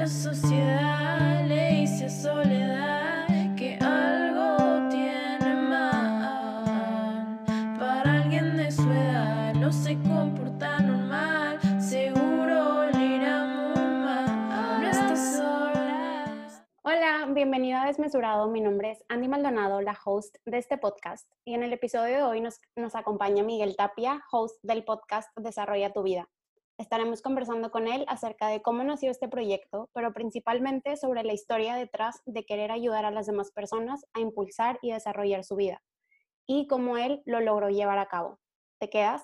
La sociedad le dice a soledad que algo tiene mal. Para alguien de su edad no se comporta normal. Seguro le irá muy mal. No estás sola. Hola, bienvenido a Desmesurado. Mi nombre es Andy Maldonado, la host de este podcast. Y en el episodio de hoy nos, nos acompaña Miguel Tapia, host del podcast Desarrolla tu vida. Estaremos conversando con él acerca de cómo nació este proyecto, pero principalmente sobre la historia detrás de querer ayudar a las demás personas a impulsar y desarrollar su vida y cómo él lo logró llevar a cabo. ¿Te quedas?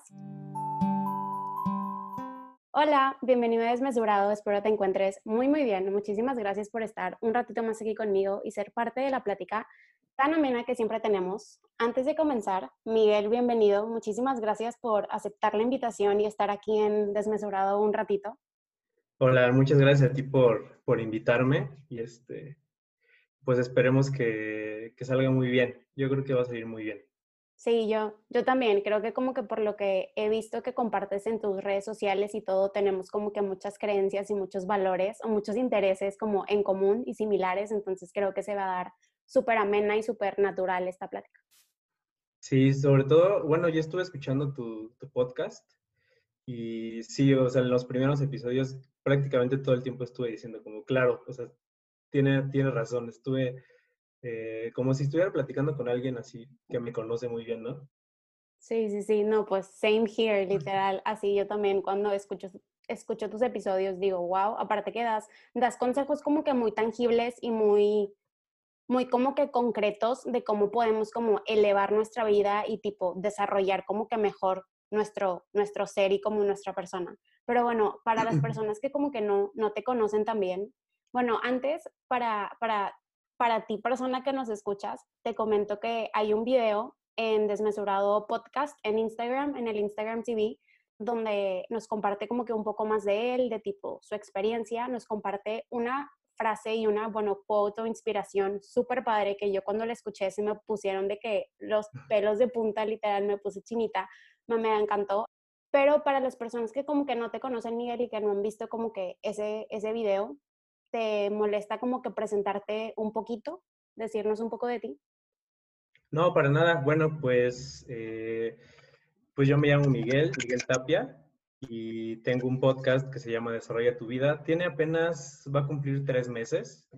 Hola, bienvenido a Desmesurado. Espero te encuentres muy, muy bien. Muchísimas gracias por estar un ratito más aquí conmigo y ser parte de la plática tan amena que siempre tenemos. Antes de comenzar, Miguel, bienvenido. Muchísimas gracias por aceptar la invitación y estar aquí en Desmesurado un ratito. Hola, muchas gracias a ti por, por invitarme y este, pues esperemos que, que salga muy bien. Yo creo que va a salir muy bien. Sí, yo, yo también. Creo que como que por lo que he visto que compartes en tus redes sociales y todo, tenemos como que muchas creencias y muchos valores o muchos intereses como en común y similares. Entonces creo que se va a dar súper amena y súper natural esta plática. Sí, sobre todo, bueno, yo estuve escuchando tu, tu podcast y sí, o sea, en los primeros episodios prácticamente todo el tiempo estuve diciendo como, claro, o sea, tiene, tiene razón, estuve eh, como si estuviera platicando con alguien así que me conoce muy bien, ¿no? Sí, sí, sí, no, pues same here, literal. Así yo también cuando escucho, escucho tus episodios digo, wow, aparte que das, das consejos como que muy tangibles y muy, muy como que concretos de cómo podemos como elevar nuestra vida y tipo desarrollar como que mejor nuestro, nuestro ser y como nuestra persona. Pero bueno, para las personas que como que no, no te conocen también, bueno, antes para, para, para ti persona que nos escuchas, te comento que hay un video en Desmesurado Podcast en Instagram, en el Instagram TV, donde nos comparte como que un poco más de él, de tipo su experiencia, nos comparte una frase y una, bueno, quote o inspiración súper padre que yo cuando la escuché se me pusieron de que los pelos de punta literal me puse chinita, me, me encantó. Pero para las personas que como que no te conocen, Miguel, y que no han visto como que ese, ese video, ¿te molesta como que presentarte un poquito, decirnos un poco de ti? No, para nada. Bueno, pues, eh, pues yo me llamo Miguel, Miguel Tapia, y tengo un podcast que se llama Desarrolla tu vida. Tiene apenas, va a cumplir tres meses,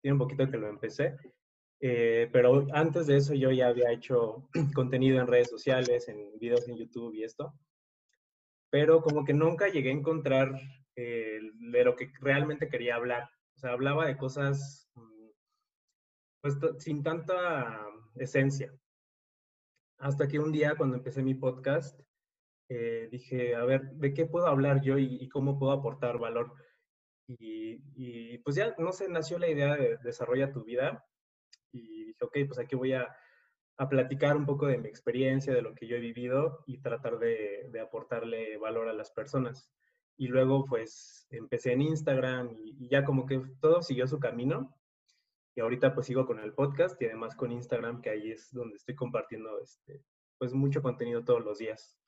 tiene un poquito que lo empecé, eh, pero antes de eso yo ya había hecho contenido en redes sociales, en videos en YouTube y esto, pero como que nunca llegué a encontrar eh, de lo que realmente quería hablar. O sea, hablaba de cosas mm, pues, sin tanta esencia. Hasta que un día cuando empecé mi podcast, eh, dije, a ver, ¿de qué puedo hablar yo y, cómo puedo aportar valor? Y, pues ya, no sé, nació la idea de desarrolla tu vida y dije, ok, pues aquí voy a, a platicar un poco de mi experiencia, de lo que yo he vivido y tratar de, de aportarle valor a las personas. Y luego pues empecé en Instagram y, y ya como que todo siguió su camino. Y ahorita pues sigo con el podcast y además con Instagram, que ahí es donde estoy compartiendo este, pues mucho contenido todos los días.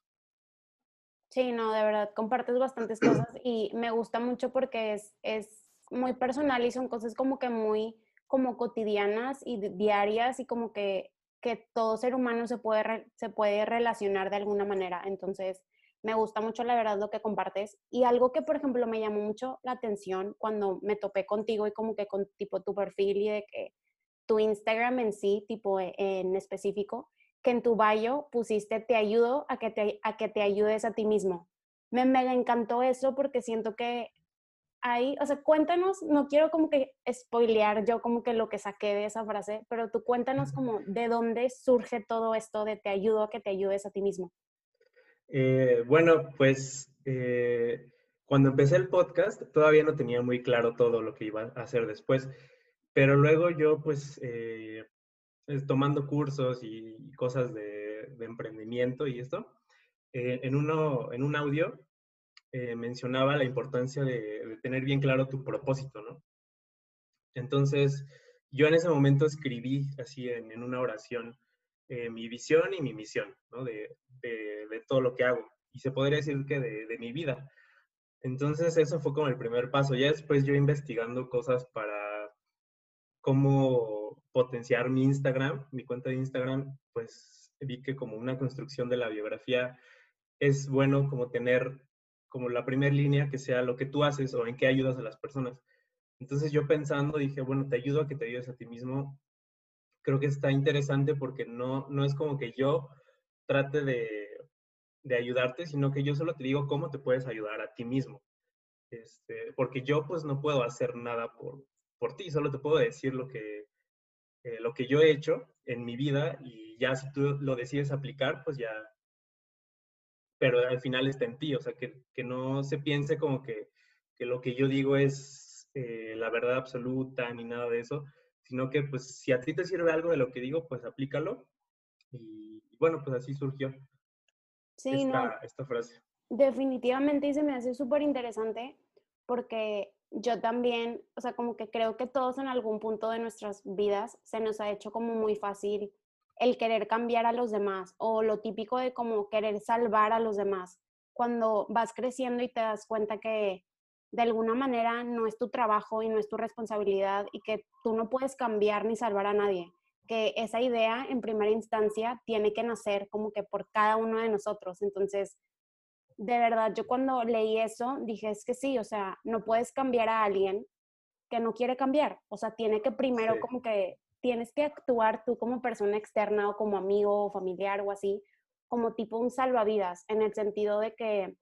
Sí, no, de verdad, compartes bastantes cosas y me gusta mucho porque es, es muy personal y son cosas como que muy como cotidianas y di- diarias y como que, que todo ser humano se puede, se puede relacionar de alguna manera. Entonces, me gusta mucho la verdad lo que compartes. Y algo que, por ejemplo, me llamó mucho la atención cuando me topé contigo y como que con tipo tu perfil y de que tu Instagram en sí, tipo e- en específico, que en tu bio pusiste te ayudo a que te, a que te ayudes a ti mismo. Me mega encantó eso porque siento que ahí, o sea, cuéntanos, no quiero como que spoilear yo como que lo que saqué de esa frase, pero tú cuéntanos como de dónde surge todo esto de te ayudo a que te ayudes a ti mismo. Eh, bueno, pues eh, cuando empecé el podcast todavía no tenía muy claro todo lo que iba a hacer después, pero luego yo pues eh, es- tomando cursos y cosas de, de emprendimiento y esto, eh, en, uno, en un audio eh, mencionaba la importancia de, de tener bien claro tu propósito, ¿no? Entonces, yo en ese momento escribí así en, en una oración eh, mi visión y mi misión, ¿no? De, de, de todo lo que hago. Y se podría decir que de mi vida. Entonces eso fue como el primer paso. Ya después yo investigando cosas para cómo potenciar mi Instagram, mi cuenta de Instagram, pues vi que como una construcción de la biografía es bueno como tener como la primera línea que sea lo que tú haces o en qué ayudas a las personas. Entonces yo pensando dije, bueno, te ayudo a que te ayudes a ti mismo. Creo que está interesante porque no, no es como que yo trate de, de ayudarte, sino que yo solo te digo cómo te puedes ayudar a ti mismo. Este, porque yo pues no puedo hacer nada por, por ti, solo te puedo decir lo que, eh, lo que yo he hecho en mi vida y ya si tú lo decides aplicar, pues ya, pero al final está en ti, o sea, que, que no se piense como que, que, lo que yo digo es eh, la verdad absoluta ni nada de eso, sino que pues si a ti te sirve algo de lo que digo, pues aplícalo. Y, bueno, pues así surgió sí, esta, no, esta frase. definitivamente y se me hace súper interesante porque yo también, o sea, como que creo que todos en algún punto de nuestras vidas se nos ha hecho como muy fácil el querer cambiar a los demás o lo típico de como querer salvar a los demás. Cuando vas creciendo y te das cuenta que de alguna manera no es tu trabajo y no es tu responsabilidad y que tú no puedes cambiar ni salvar a nadie, que esa idea en primera instancia tiene que nacer como que por cada uno de nosotros. Entonces, de verdad, yo cuando leí eso dije, es que sí, o sea, no puedes cambiar a alguien que no quiere cambiar. O sea, tiene que primero Sí. como que tienes que actuar tú como persona externa o como amigo o familiar o así, como tipo un salvavidas, en el sentido de que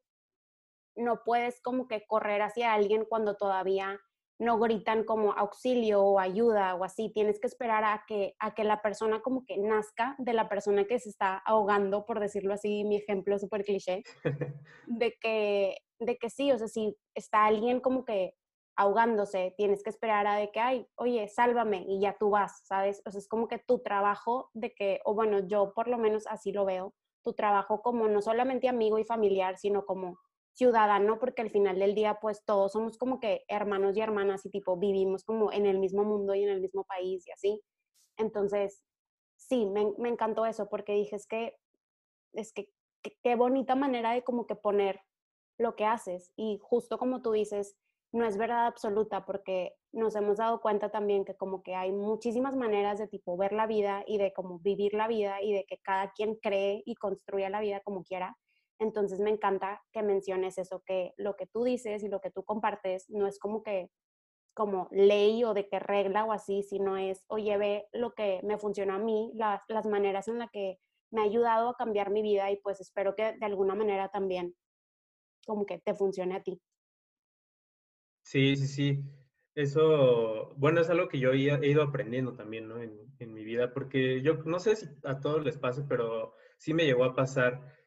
no puedes como que correr hacia alguien cuando todavía no gritan como auxilio o ayuda o así. Tienes que esperar a que, a que la persona como que nazca de la persona que se está ahogando, por decirlo así, mi ejemplo súper cliché, de que, de que sí, o sea, si está alguien como que ahogándose, tienes que esperar a de que, ay, oye, sálvame y ya tú vas, ¿sabes? O sea, es como que tu trabajo de que, o bueno, yo por lo menos así lo veo, tu trabajo como no solamente amigo y familiar, sino como ciudadano, porque al final del día, pues todos somos como que hermanos y hermanas y tipo vivimos como en el mismo mundo y en el mismo país y así. Entonces, sí, me, me encantó eso porque dije, que, es que, qué bonita manera de como que poner lo que haces y justo como tú dices, no es verdad absoluta porque nos hemos dado cuenta también que como que hay muchísimas maneras de tipo ver la vida y de como vivir la vida y de que cada quien cree y construye la vida como quiera. Entonces me encanta que menciones eso, que lo que tú dices y lo que tú compartes no es como que como ley o de que regla o así, sino es, oye, ve lo que me funciona a mí, las, las maneras en las que me ha ayudado a cambiar mi vida y pues espero que de alguna manera también como que te funcione a ti. Sí, sí, sí. Eso, bueno, es algo que yo he ido aprendiendo también, ¿no? En, en mi vida, porque yo no sé si a todos les pase, pero sí me llegó a pasar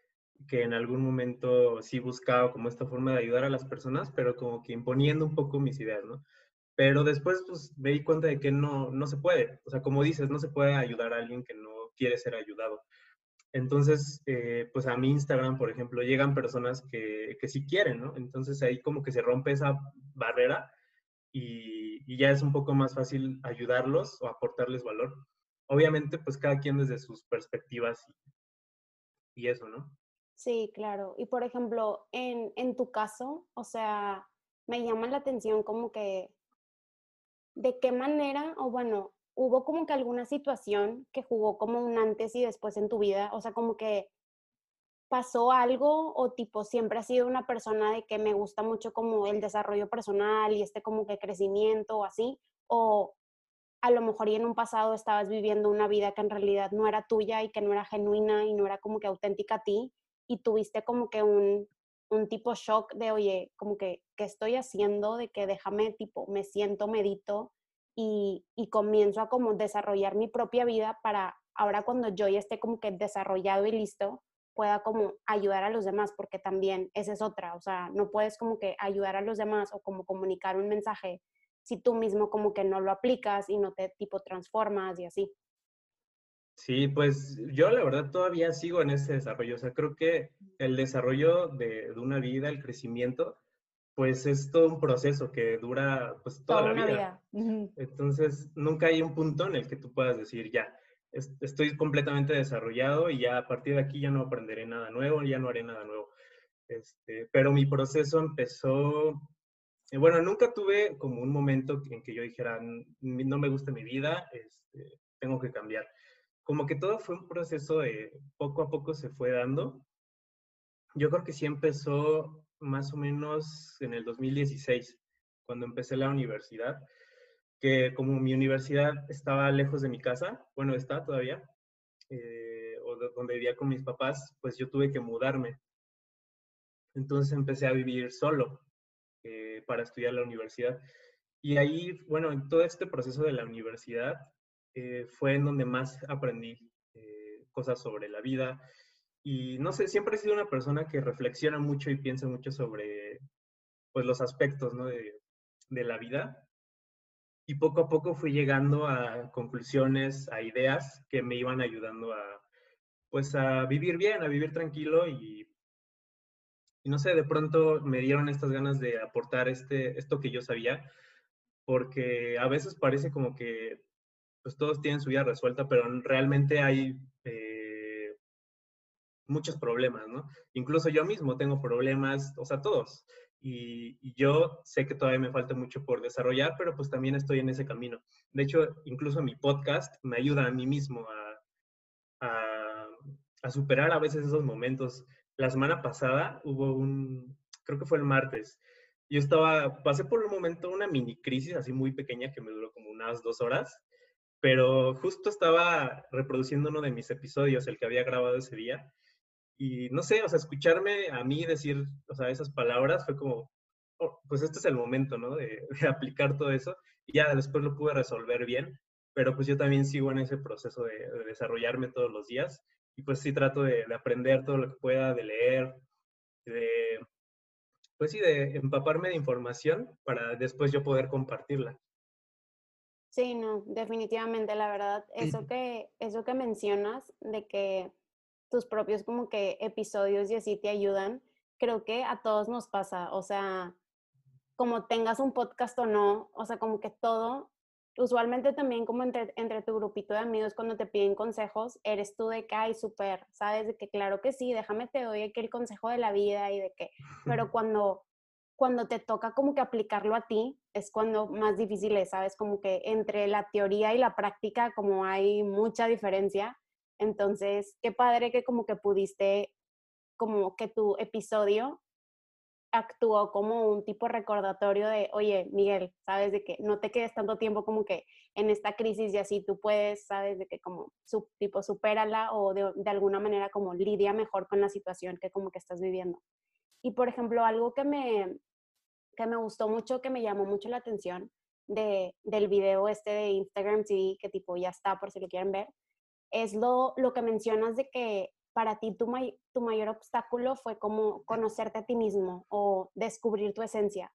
que en algún momento sí buscaba como esta forma de ayudar a las personas, pero como que imponiendo un poco mis ideas, ¿no? Pero después, pues, me di cuenta de que no, no se puede. O sea, como dices, no se puede ayudar a alguien que no quiere ser ayudado. Entonces, eh, pues a mi Instagram, por ejemplo, llegan personas que, que sí quieren, ¿no? Entonces ahí como que se rompe esa barrera y, y ya es un poco más fácil ayudarlos o aportarles valor. Obviamente, pues cada quien desde sus perspectivas y, y eso, ¿no? Sí, claro. Y por ejemplo, en, en tu caso, o sea, me llama la atención como que, ¿de qué manera, o bueno, hubo como que alguna situación que jugó como un antes y después en tu vida? O sea, como que pasó algo o tipo siempre has sido una persona de que me gusta mucho como el desarrollo personal y este como que crecimiento o así, o a lo mejor y en un pasado estabas viviendo una vida que en realidad no era tuya y que no era genuina y no era como que auténtica a ti y tuviste como que un, un tipo shock de, oye, como que, ¿qué estoy haciendo? De que déjame, tipo, me siento, medito y, y comienzo a como desarrollar mi propia vida para ahora cuando yo ya esté como que desarrollado y listo, pueda como ayudar a los demás, porque también esa es otra, o sea, no puedes como que ayudar a los demás o como comunicar un mensaje si tú mismo como que no lo aplicas y no te tipo transformas y así. Sí, pues yo la verdad todavía sigo en ese desarrollo. O sea, creo que el desarrollo de, de una vida, el crecimiento, pues es todo un proceso que dura pues toda, Toda la vida. vida. Entonces, nunca hay un punto en el que tú puedas decir, ya, es- estoy completamente desarrollado y ya a partir de aquí ya no aprenderé nada nuevo, ya no haré nada nuevo. Este, pero mi proceso empezó, eh, bueno, nunca tuve como un momento en que yo dijera, no me gusta mi vida, este, tengo que cambiar. Como que todo fue un proceso de poco a poco se fue dando. Yo creo que sí empezó más o menos en el 2016, cuando empecé la universidad, que como mi universidad estaba lejos de mi casa, bueno, está todavía, eh, o donde vivía con mis papás, pues yo tuve que mudarme. Entonces empecé a vivir solo eh, para estudiar la universidad. Y ahí, bueno, en todo este proceso de la universidad eh, fue en donde más aprendí cosas sobre la vida. Y no sé, siempre he sido una persona que reflexiona mucho y piensa mucho sobre pues, los aspectos ¿no? de, de la vida y poco a poco fui llegando a conclusiones, a ideas que me iban ayudando a, pues, a vivir bien, a vivir tranquilo y, y no sé, de pronto me dieron estas ganas de aportar este, esto que yo sabía, porque a veces parece como que pues todos tienen su vida resuelta, pero realmente hay eh, muchos problemas, ¿no? Incluso yo mismo tengo problemas, o sea, todos. Y, yo sé que todavía me falta mucho por desarrollar, pero pues también estoy en ese camino. De hecho, incluso mi podcast me ayuda a mí mismo a, a, a superar a veces esos momentos. La semana pasada hubo un, creo que fue el martes, yo estaba, pasé por un momento una mini crisis así muy pequeña que me duró como unas dos horas, pero justo estaba reproduciendo uno de mis episodios, el que había grabado ese día, y no sé, o sea, escucharme a mí decir, o sea, esas palabras fue como, oh, pues este es el momento, ¿no? De, aplicar todo eso. Y ya después lo pude resolver bien, pero pues yo también sigo en ese proceso de, desarrollarme todos los días. Y pues sí trato de, aprender todo lo que pueda, de leer, de, pues sí, de empaparme de información para después yo poder compartirla. Sí, no, definitivamente, la verdad, eso que, eso que mencionas de que tus propios como que episodios y así te ayudan, creo que a todos nos pasa, o sea, como tengas un podcast o no, o sea, como que todo, usualmente también como entre, entre tu grupito de amigos cuando te piden consejos, eres tú de que, ay, súper, sabes, de que claro que sí, déjame te doy aquí el consejo de la vida y de que, pero cuando cuando te toca como que aplicarlo a ti, es cuando más difícil es, ¿sabes? Como que entre la teoría y la práctica, como hay mucha diferencia, entonces, qué padre que como que pudiste, como que tu episodio actuó como un tipo recordatorio de, oye, Miguel, sabes de que no te quedes tanto tiempo como que en esta crisis y así tú puedes, sabes de que como su, tipo supérala o de, de, alguna manera como lidia mejor con la situación que como que estás viviendo. Y por ejemplo, algo que me, que me gustó mucho, que me llamó mucho la atención de, del video este de Instagram TV, que tipo ya está por si lo quieren ver, es lo, lo que mencionas de que para ti tu, tu mayor obstáculo fue como conocerte a ti mismo o descubrir tu esencia.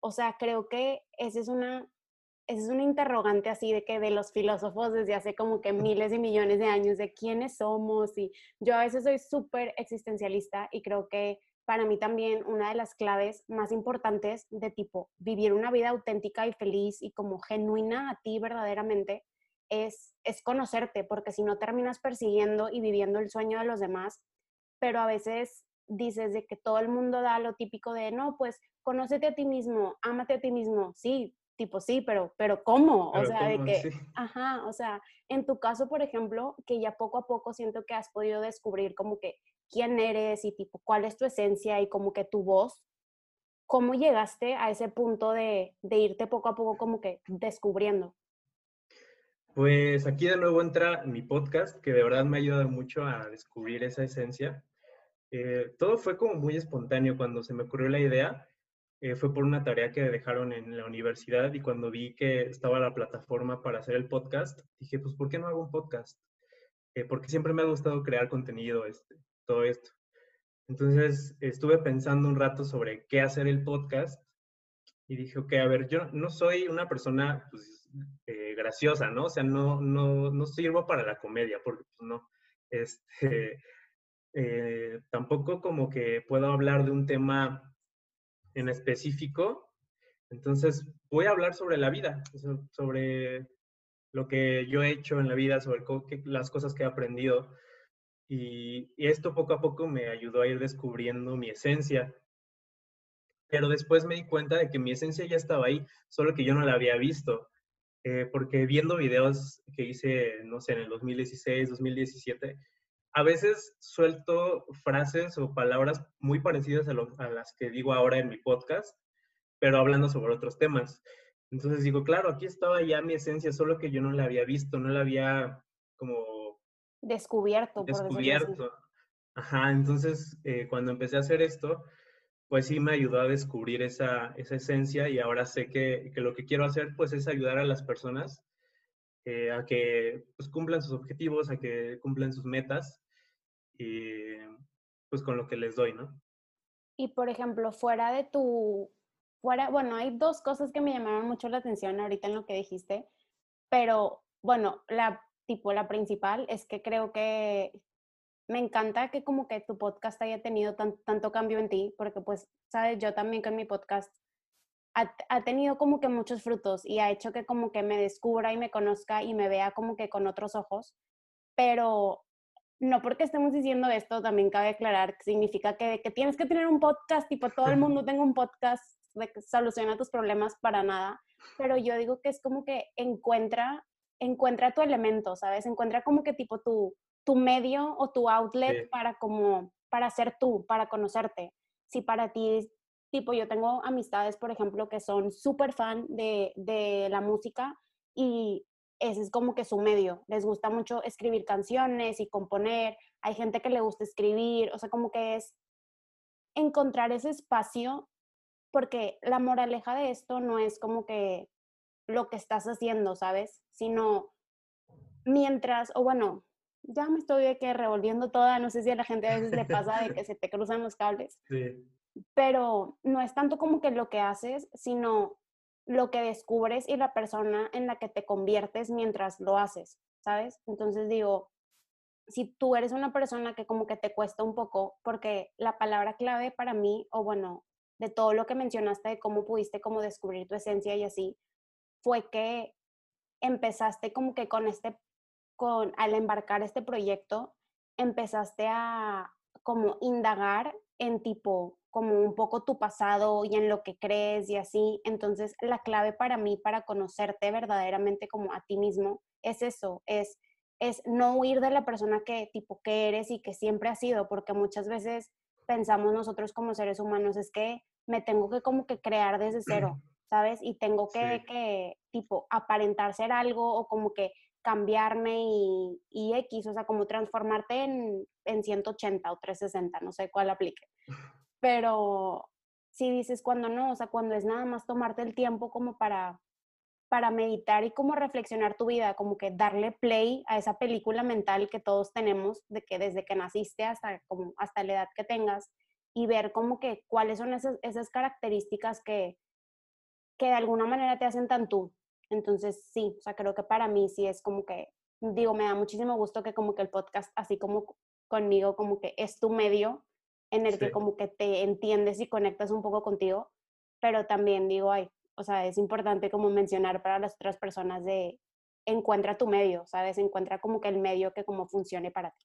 O sea, creo que esa es una, es una interrogante así de que de los filósofos desde hace como que miles y millones de años de quiénes somos y yo a veces soy súper existencialista y creo que para mí también una de las claves más importantes de tipo vivir una vida auténtica y feliz y como genuina a ti verdaderamente es, es conocerte, porque si no terminas persiguiendo y viviendo el sueño de los demás, pero a veces dices de que todo el mundo da lo típico de, no, pues conócete a ti mismo, ámate a ti mismo, sí, tipo sí, pero, pero ¿cómo? o sea, de que, ajá, o sea, en tu caso, por ejemplo, que ya poco a poco siento que has podido descubrir como que quién eres y tipo cuál es tu esencia y como que tu voz, ¿cómo llegaste a ese punto de, de irte poco a poco como que descubriendo? Pues aquí de nuevo entra mi podcast, que de verdad me ha ayudado mucho a descubrir esa esencia. Eh, todo fue como muy espontáneo cuando se me ocurrió la idea. Eh, fue por una tarea que dejaron en la universidad y cuando vi que estaba la plataforma para hacer el podcast, dije, pues, ¿por qué no hago un podcast? Eh, porque siempre me ha gustado crear contenido, este, todo esto. Entonces estuve pensando un rato sobre qué hacer el podcast y dije, ok, a ver, yo no soy una persona pues, eh, graciosa, ¿no? O sea, no, no, no sirvo para la comedia, porque pues, no. Este, eh, tampoco como que puedo hablar de un tema en específico. Entonces, voy a hablar sobre la vida, sobre lo que yo he hecho en la vida, sobre las cosas que he aprendido. Y, esto poco a poco me ayudó a ir descubriendo mi esencia. Pero después me di cuenta de que mi esencia ya estaba ahí, solo que yo no la había visto. Eh, porque viendo videos que hice, no sé, en el 2016, 2017, a veces suelto frases o palabras muy parecidas a, las que digo ahora en mi podcast, pero hablando sobre otros temas. Entonces digo, claro, aquí estaba ya mi esencia, solo que yo no la había visto, no la había como... Descubierto. Por descubierto. Ajá, entonces eh, cuando empecé a hacer esto, pues sí me ayudó a descubrir esa, esa esencia y ahora sé que, que, lo que quiero hacer pues es ayudar a las personas eh, a que pues, cumplan sus objetivos, a que cumplan sus metas y pues con lo que les doy, ¿no? Y por ejemplo, fuera de tu, fuera, bueno, hay dos cosas que me llamaron mucho la atención ahorita en lo que dijiste, pero bueno, la tipo, la principal es que creo que me encanta que como que tu podcast haya tenido tanto cambio en ti, porque pues, sabes, yo también con mi podcast ha, ha, tenido como que muchos frutos y ha hecho que como que me descubra y me conozca y me vea como que con otros ojos, pero no porque estemos diciendo esto, también cabe aclarar que significa que, que tienes que tener un podcast, tipo todo el mundo tenga un podcast de que soluciona tus problemas para nada, pero yo digo que es como que encuentra, encuentra tu elemento, ¿sabes? Encuentra como que tipo tu, tu medio o tu outlet para como, para ser tú, para conocerte. Si para ti, tipo yo tengo amistades, por ejemplo, que son súper fan de, de la música y ese es como que su medio. Les gusta mucho escribir canciones y componer. Hay gente que le gusta escribir, o sea, como que es encontrar ese espacio, porque la moraleja de esto no es como que lo que estás haciendo, ¿sabes? Sino mientras, o bueno, ya me estoy de que revolviendo toda, no sé si a la gente a veces le pasa de que se te cruzan los cables. Sí. Pero no es tanto como que lo que haces, sino lo que descubres y la persona en la que te conviertes mientras lo haces, ¿sabes? Entonces digo, si tú eres una persona que como que te cuesta un poco, porque la palabra clave para mí, o bueno, de todo lo que mencionaste de cómo pudiste como descubrir tu esencia y así, fue que empezaste como que con este, con, al embarcar este proyecto, empezaste a como indagar en tipo como un poco tu pasado y en lo que crees y así. Entonces, la clave para mí, para conocerte verdaderamente como a ti mismo, es eso, es, es no huir de la persona que tipo que eres y que siempre has sido, porque muchas veces pensamos nosotros como seres humanos, es que me tengo que como que crear desde cero, ¿sabes? Y tengo que, que tipo, aparentar ser algo o como que cambiarme y, y, X, o sea, como transformarte en, en 180 o 360, no sé cuál aplique. Pero si dices cuando no, o sea, cuando es nada más tomarte el tiempo como para, para meditar y como reflexionar tu vida, como que darle play a esa película mental que todos tenemos, de que desde que naciste hasta, como, hasta la edad que tengas, y ver como que cuáles son esas, esas características que, que de alguna manera te hacen tan tú. Entonces, sí, o sea, creo que para mí sí es como que, digo, me da muchísimo gusto que como que el podcast, así como conmigo, como que es tu medio en el que como que te entiendes y conectas un poco contigo, pero también digo, ay, o sea, es importante como mencionar para las otras personas de encuentra tu medio, ¿sabes? Encuentra como que el medio que como funcione para ti.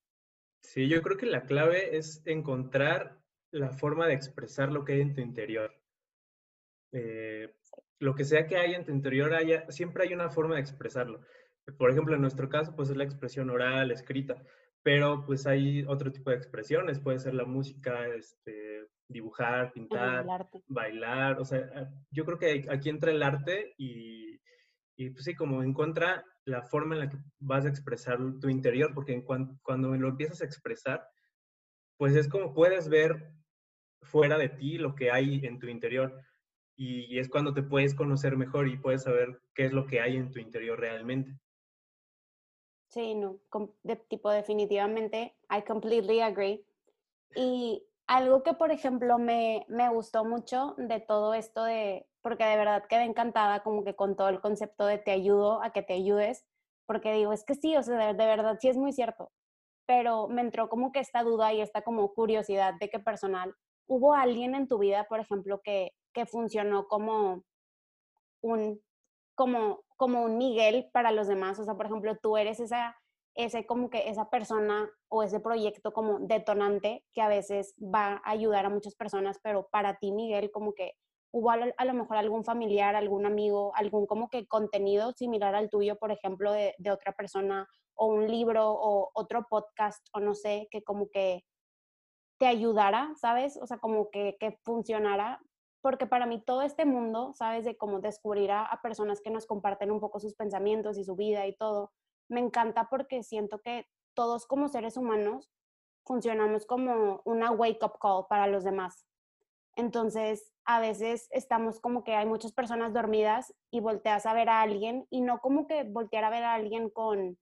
Sí, yo creo que la clave es encontrar la forma de expresar lo que hay en tu interior. Eh, lo que sea que haya en tu interior, haya, siempre hay una forma de expresarlo. Por ejemplo, en nuestro caso, pues es la expresión oral, escrita, pero pues hay otro tipo de expresiones, puede ser la música, este, dibujar, pintar, bailar, o sea, ah, yo creo que aquí entra el arte y, y pues sí, como encuentra la forma en la que vas a expresar tu interior, porque cuando lo empiezas a expresar, pues es como puedes ver fuera de ti lo que hay en tu interior y es cuando te puedes conocer mejor y puedes saber qué es lo que hay en tu interior realmente. Sí, no, de tipo definitivamente, I completely agree. Y algo que, por ejemplo, me, me gustó mucho de todo esto de, porque de verdad quedé encantada como que con todo el concepto de te ayudo a que te ayudes, porque digo, es que sí, o sea, de, de verdad sí es muy cierto, pero me entró como que esta duda y esta como curiosidad de que personal, ¿hubo alguien en tu vida, por ejemplo, que, que funcionó como un como, como un Miguel para los demás. O sea, por ejemplo, tú eres esa, ese como que esa persona o ese proyecto como detonante que a veces va a ayudar a muchas personas, pero para ti, Miguel, como que hubo a lo mejor algún familiar, algún amigo, algún como que contenido similar al tuyo, por ejemplo, de, de otra persona o un libro o otro podcast o no sé, que como que te ayudara, ¿sabes? O sea, como que, que funcionara, porque para mí todo este mundo, ¿sabes? De cómo descubrir a, a, personas que nos comparten un poco sus pensamientos y su vida y todo, me encanta porque siento que todos como seres humanos funcionamos como una wake-up call para los demás. Entonces, a veces estamos como que hay muchas personas dormidas y volteas a ver a alguien y no como que voltear a ver a alguien con,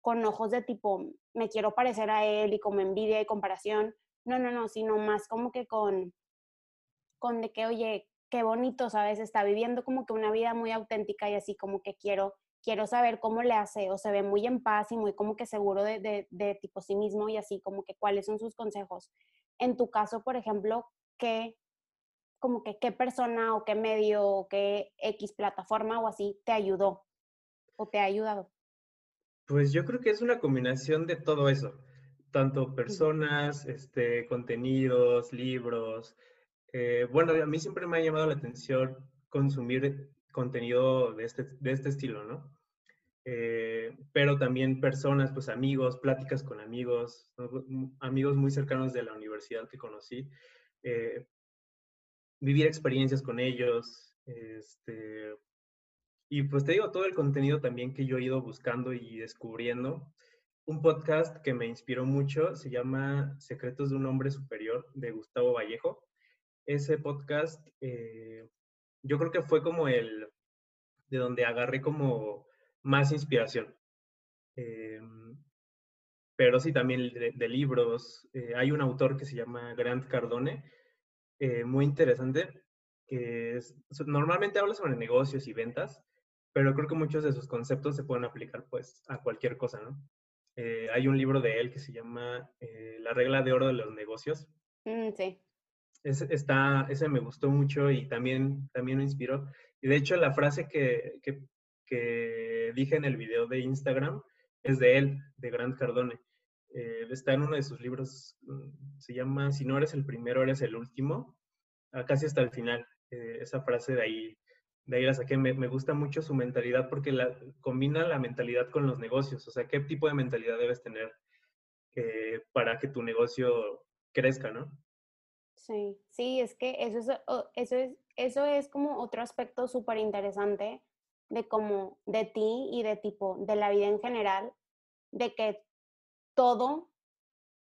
con ojos de tipo, me quiero parecer a él y como envidia y comparación, no, no, no, sino más como que con, con de que, oye, qué bonito, ¿sabes? Está viviendo como que una vida muy auténtica y así como que quiero, quiero saber cómo le hace o se ve muy en paz y muy como que seguro de, de, de tipo sí mismo y así como que cuáles son sus consejos. En tu caso, por ejemplo, ¿qué, como que qué persona o qué medio o qué X plataforma o así te ayudó o te ha ayudado? Pues yo creo que es una combinación de todo eso tanto personas, este, contenidos, libros. Eh, bueno, a mí siempre me ha llamado la atención consumir contenido de este, de este estilo, ¿no? Eh, pero también personas, pues amigos, pláticas con amigos, amigos muy cercanos de la universidad que conocí, eh, vivir experiencias con ellos, este, y pues te digo, todo el contenido también que yo he ido buscando y descubriendo, un podcast que me inspiró mucho, se llama Secretos de un Hombre Superior de Gustavo Vallejo. Ese podcast, eh, yo creo que fue como el de donde agarré como más inspiración. Eh, pero sí, también de, libros. Eh, hay un autor que se llama Grant Cardone, muy interesante, que normalmente habla sobre negocios y ventas, pero creo que muchos de sus conceptos se pueden aplicar pues a cualquier cosa, ¿no? Eh, hay un libro de él que se llama eh, La regla de oro de los negocios. Mm, sí. Ese, está, ese me gustó mucho y también, también me inspiró. Y de hecho la frase que, que, que dije en el video de Instagram es de él, de Grant Cardone. Eh, está en uno de sus libros, mm, se llama Si no eres el primero, eres el último, ah, casi hasta el final. esa frase de ahí de ahí la saqué. Me, me, gusta mucho su mentalidad porque la, combina la mentalidad con los negocios. O sea, qué tipo de mentalidad debes tener eh, para que tu negocio crezca, ¿no? Sí, sí, es que eso es, eso es, eso es como otro aspecto súper interesante de como de ti y de tipo de la vida en general, de que todo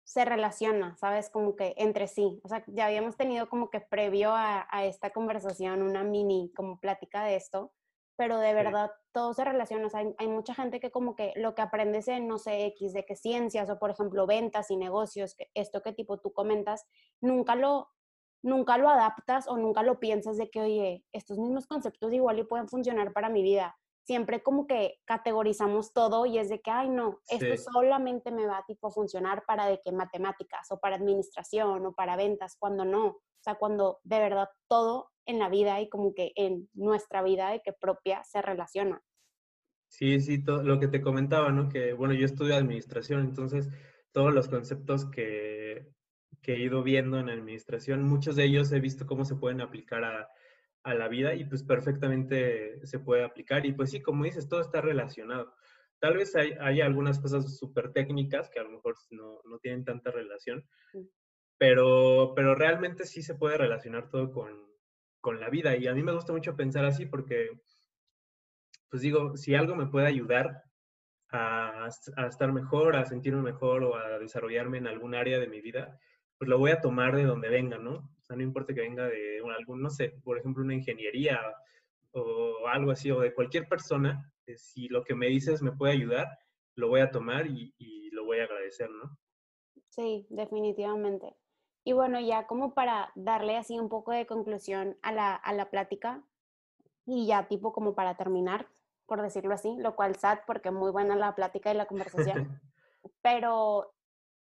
se relaciona, ¿sabes? Como que entre sí. O sea, ya habíamos tenido como que previo a, esta conversación una mini como plática de esto, pero de verdad todo se relaciona. O sea, hay, mucha gente que como que lo que aprendes en, no sé, X, de que ciencias o por ejemplo ventas y negocios, que esto que tipo tú comentas, nunca lo, nunca lo adaptas o nunca lo piensas de que, oye, estos mismos conceptos igual y pueden funcionar para mi vida siempre como que categorizamos todo y es de que, ay, no, esto solamente me va tipo a funcionar para de que matemáticas o para administración o para ventas, cuando no. O sea, cuando de verdad todo en la vida y como que en nuestra vida de que propia se relaciona. Sí, sí, todo lo que te comentaba, ¿no? Que, bueno, yo estudio administración, entonces todos los conceptos que, que he ido viendo en administración, muchos de ellos he visto cómo se pueden aplicar a, a la vida y pues perfectamente se puede aplicar. Y pues sí, como dices, todo está relacionado. Tal vez hay, hay algunas cosas súper técnicas que a lo mejor no, no, tienen tanta relación, pero, pero realmente sí se puede relacionar todo con, con la vida. Y a mí me gusta mucho pensar así porque, pues digo, si algo me puede ayudar a, a, estar mejor, a sentirme mejor o a desarrollarme en algún área de mi vida, pues lo voy a tomar de donde venga, ¿no? No importa que venga de algún, no sé, por ejemplo, una ingeniería o algo así, o de cualquier persona, eh, si lo que me dices me puede ayudar, lo voy a tomar y, lo voy a agradecer, ¿no? Sí, definitivamente. Y bueno, ya como para darle así un poco de conclusión a la, a la plática, y ya tipo como para terminar, por decirlo así, lo cual sad porque muy buena la plática y la conversación, pero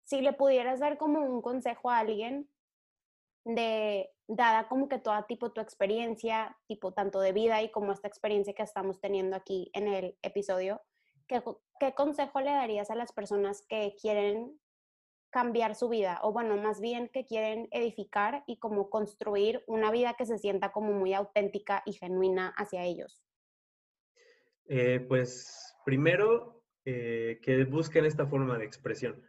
si le pudieras dar como un consejo a alguien de, dada como que toda tipo tu experiencia, tipo tanto de vida y como esta experiencia que estamos teniendo aquí en el episodio, ¿qué, ¿qué consejo le darías a las personas que quieren cambiar su vida o bueno, más bien que quieren edificar y como construir una vida que se sienta como muy auténtica y genuina hacia ellos? Eh, pues primero eh, que busquen esta forma de expresión,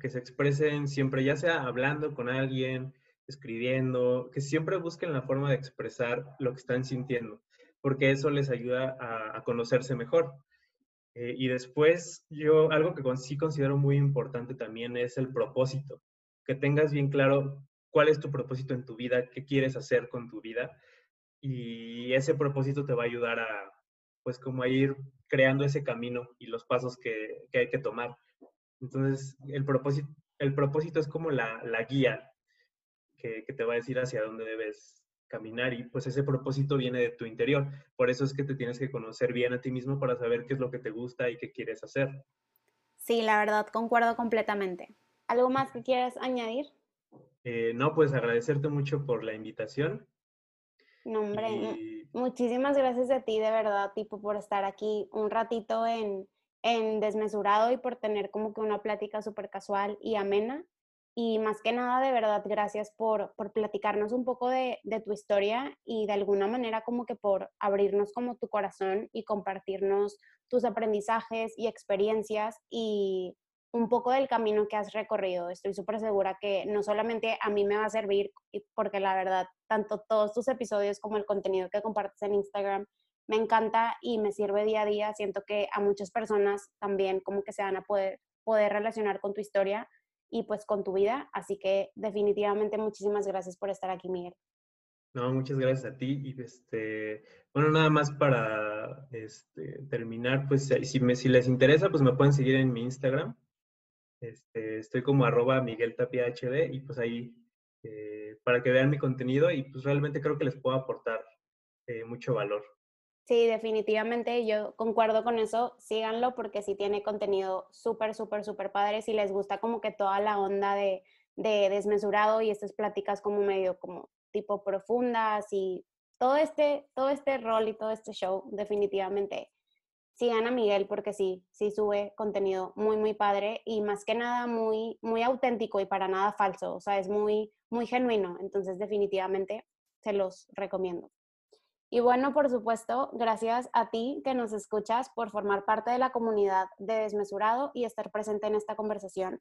que se expresen siempre, ya sea hablando con alguien, escribiendo, que siempre busquen la forma de expresar lo que están sintiendo, porque eso les ayuda a conocerse mejor. Eh, y después, yo algo que sí considero muy importante también es el propósito, que tengas bien claro cuál es tu propósito en tu vida, qué quieres hacer con tu vida y ese propósito te va a ayudar a, pues como a ir creando ese camino y los pasos que, que hay que tomar. Entonces, el propósito, el propósito es como la, la guía que, que, te va a decir hacia dónde debes caminar y pues ese propósito viene de tu interior. Por eso es que te tienes que conocer bien a ti mismo para saber qué es lo que te gusta y qué quieres hacer. Sí, la verdad, concuerdo completamente. ¿Algo más que quieras añadir? Eh, no, pues agradecerte mucho por la invitación. No, hombre, muchísimas gracias a ti, de verdad, tipo, por estar aquí un ratito en, en Desmesurado y por tener como que una plática súper casual y amena. Y más que nada, de verdad, gracias por, por platicarnos un poco de, de, tu historia y de alguna manera como que por abrirnos como tu corazón y compartirnos tus aprendizajes y experiencias y un poco del camino que has recorrido. Estoy súper segura que no solamente a mí me va a servir, porque la verdad, tanto todos tus episodios como el contenido que compartes en Instagram me encanta y me sirve día a día. Siento que a muchas personas también como que se van a poder, poder relacionar con tu historia y pues con tu vida. Así que definitivamente muchísimas gracias por estar aquí, Miguel. No, muchas gracias a ti. Y este, bueno, nada más para este, terminar, pues si, me, si les interesa, pues me pueden seguir en mi Instagram. Este, estoy como arroba Miguel Tapia HD y pues ahí eh, para que vean mi contenido y pues realmente creo que les puedo aportar eh, mucho valor. Sí, definitivamente yo concuerdo con eso. Síganlo porque sí tiene contenido súper, súper, súper padre. Si les gusta como que toda la onda de, de desmesurado y estas pláticas como medio como tipo profundas y todo este, todo este rol y todo este show, definitivamente sigan a Miguel porque sí, sí sube contenido muy, muy padre y más que nada muy, muy auténtico y para nada falso. O sea, es muy, muy genuino. Entonces, definitivamente se los recomiendo. Y bueno, por supuesto, gracias a ti que nos escuchas por formar parte de la comunidad de Desmesurado y estar presente en esta conversación.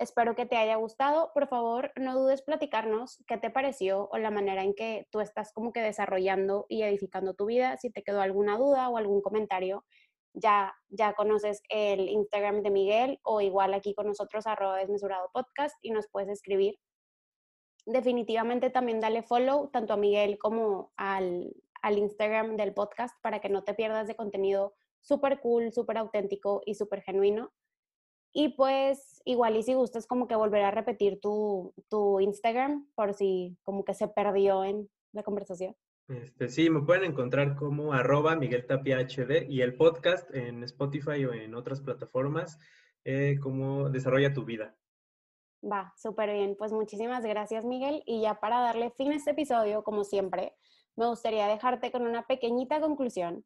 Espero que te haya gustado. Por favor, no dudes platicarnos qué te pareció o la manera en que tú estás como que desarrollando y edificando tu vida. Si te quedó alguna duda o algún comentario, ya, ya conoces el Instagram de Miguel o igual aquí con nosotros arroba desmesurado podcast y nos puedes escribir. Definitivamente también dale follow tanto a Miguel como al, al Instagram del podcast para que no te pierdas de contenido súper cool, súper auténtico y súper genuino. Y pues igual y si gustas como que volver a repetir tu, tu Instagram por si como que se perdió en la conversación. Este, sí, me pueden encontrar como arroba Miguel Tapia HD y el podcast en Spotify o en otras plataformas eh, como Desarrolla tu vida. Va, súper bien. Pues muchísimas gracias Miguel. Y ya para darle fin a este episodio, como siempre, me gustaría dejarte con una pequeñita conclusión.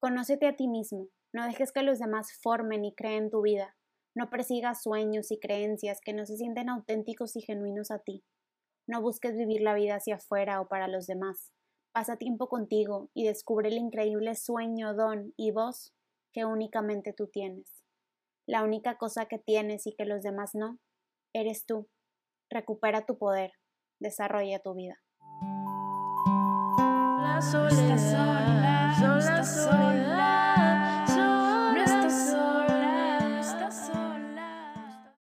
Conócete a ti mismo, no dejes que los demás formen y creen tu vida, no persigas sueños y creencias que no se sienten auténticos y genuinos a ti. No busques vivir la vida hacia afuera o para los demás. Pasa tiempo contigo y descubre el increíble sueño, don y voz que únicamente tú tienes. La única cosa que tienes y que los demás no, eres tú. Recupera tu poder, desarrolla tu vida soledad, sola soledad.